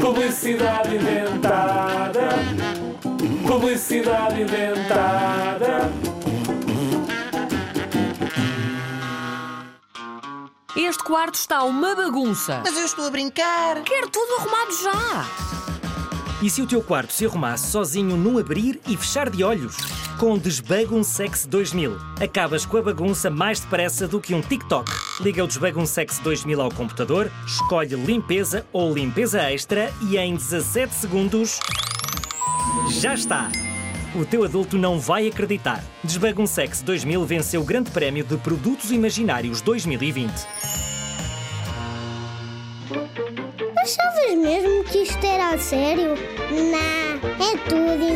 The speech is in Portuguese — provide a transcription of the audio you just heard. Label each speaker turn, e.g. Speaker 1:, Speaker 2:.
Speaker 1: Publicidade inventada. Publicidade inventada.
Speaker 2: Este quarto está uma bagunça.
Speaker 3: Mas eu estou a brincar.
Speaker 2: Quero tudo arrumado já.
Speaker 4: E se o teu quarto se arrumasse sozinho num abrir e fechar de olhos? Com o Desbaguncex 2000, acabas com a bagunça mais depressa do que um TikTok. Liga o Desbaguncex 2000 ao computador, escolhe limpeza ou limpeza extra e em 17 segundos. Já está! O teu adulto não vai acreditar. Desbaguncex 2000 venceu o Grande Prémio de Produtos Imaginários 2020.
Speaker 5: Achavas mesmo que isto era a sério? Não, é tudo.